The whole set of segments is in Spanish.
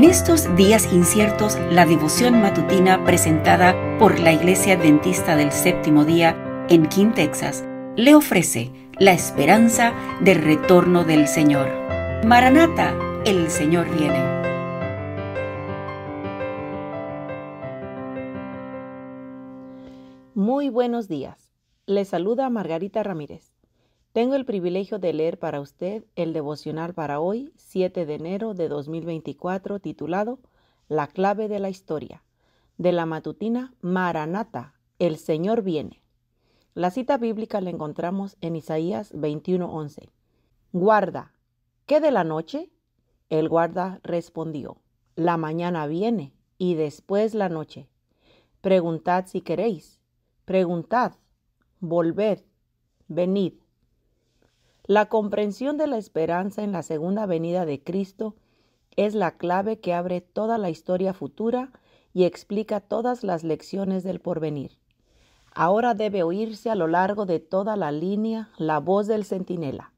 En estos días inciertos, la devoción matutina presentada por la Iglesia Adventista del Séptimo Día en King, Texas, le ofrece la esperanza del retorno del Señor. Maranata, el Señor viene. Muy buenos días. Le saluda Margarita Ramírez. Tengo el privilegio de leer para usted el devocional para hoy, 7 de enero de 2024, titulado La clave de la historia, de la matutina Maranata, el Señor viene. La cita bíblica la encontramos en Isaías 21:11. Guarda, ¿qué de la noche? El guarda respondió, la mañana viene y después la noche. Preguntad si queréis, preguntad, volved, venid. La comprensión de la esperanza en la segunda venida de Cristo es la clave que abre toda la historia futura y explica todas las lecciones del porvenir. Ahora debe oírse a lo largo de toda la línea la voz del centinela.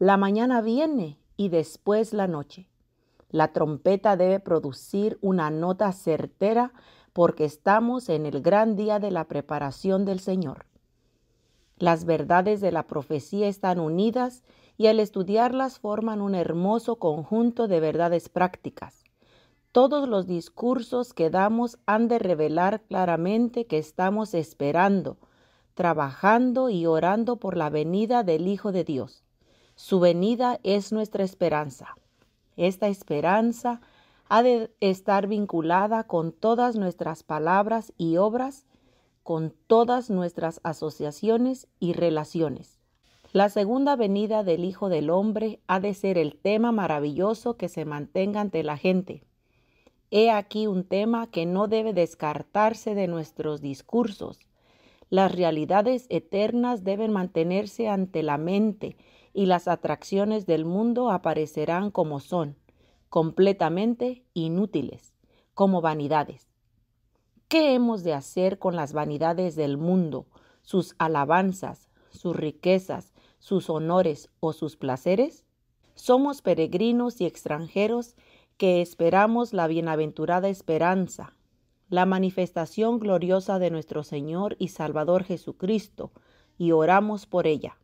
La mañana viene y después la noche. La trompeta debe producir una nota certera porque estamos en el gran día de la preparación del Señor. Las verdades de la profecía están unidas y al estudiarlas forman un hermoso conjunto de verdades prácticas. Todos los discursos que damos han de revelar claramente que estamos esperando, trabajando y orando por la venida del Hijo de Dios. Su venida es nuestra esperanza. Esta esperanza ha de estar vinculada con todas nuestras palabras y obras con todas nuestras asociaciones y relaciones. La segunda venida del Hijo del Hombre ha de ser el tema maravilloso que se mantenga ante la gente. He aquí un tema que no debe descartarse de nuestros discursos. Las realidades eternas deben mantenerse ante la mente y las atracciones del mundo aparecerán como son, completamente inútiles, como vanidades. ¿Qué hemos de hacer con las vanidades del mundo, sus alabanzas, sus riquezas, sus honores o sus placeres? Somos peregrinos y extranjeros que esperamos la bienaventurada esperanza, la manifestación gloriosa de nuestro Señor y Salvador Jesucristo, y oramos por ella.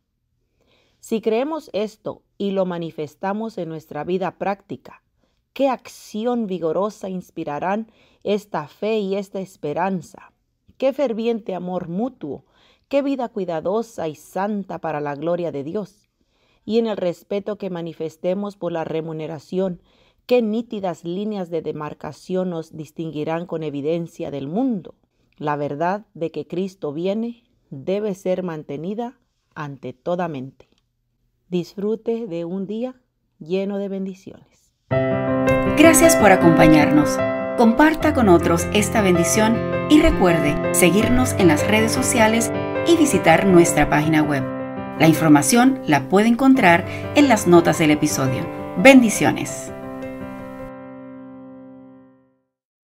Si creemos esto y lo manifestamos en nuestra vida práctica, qué acción vigorosa inspirarán esta fe y esta esperanza, qué ferviente amor mutuo, qué vida cuidadosa y santa para la gloria de Dios. Y en el respeto que manifestemos por la remuneración, qué nítidas líneas de demarcación nos distinguirán con evidencia del mundo. La verdad de que Cristo viene debe ser mantenida ante toda mente. Disfrute de un día lleno de bendiciones. Gracias por acompañarnos. Comparta con otros esta bendición y recuerde seguirnos en las redes sociales y visitar nuestra página web. La información la puede encontrar en las notas del episodio. Bendiciones.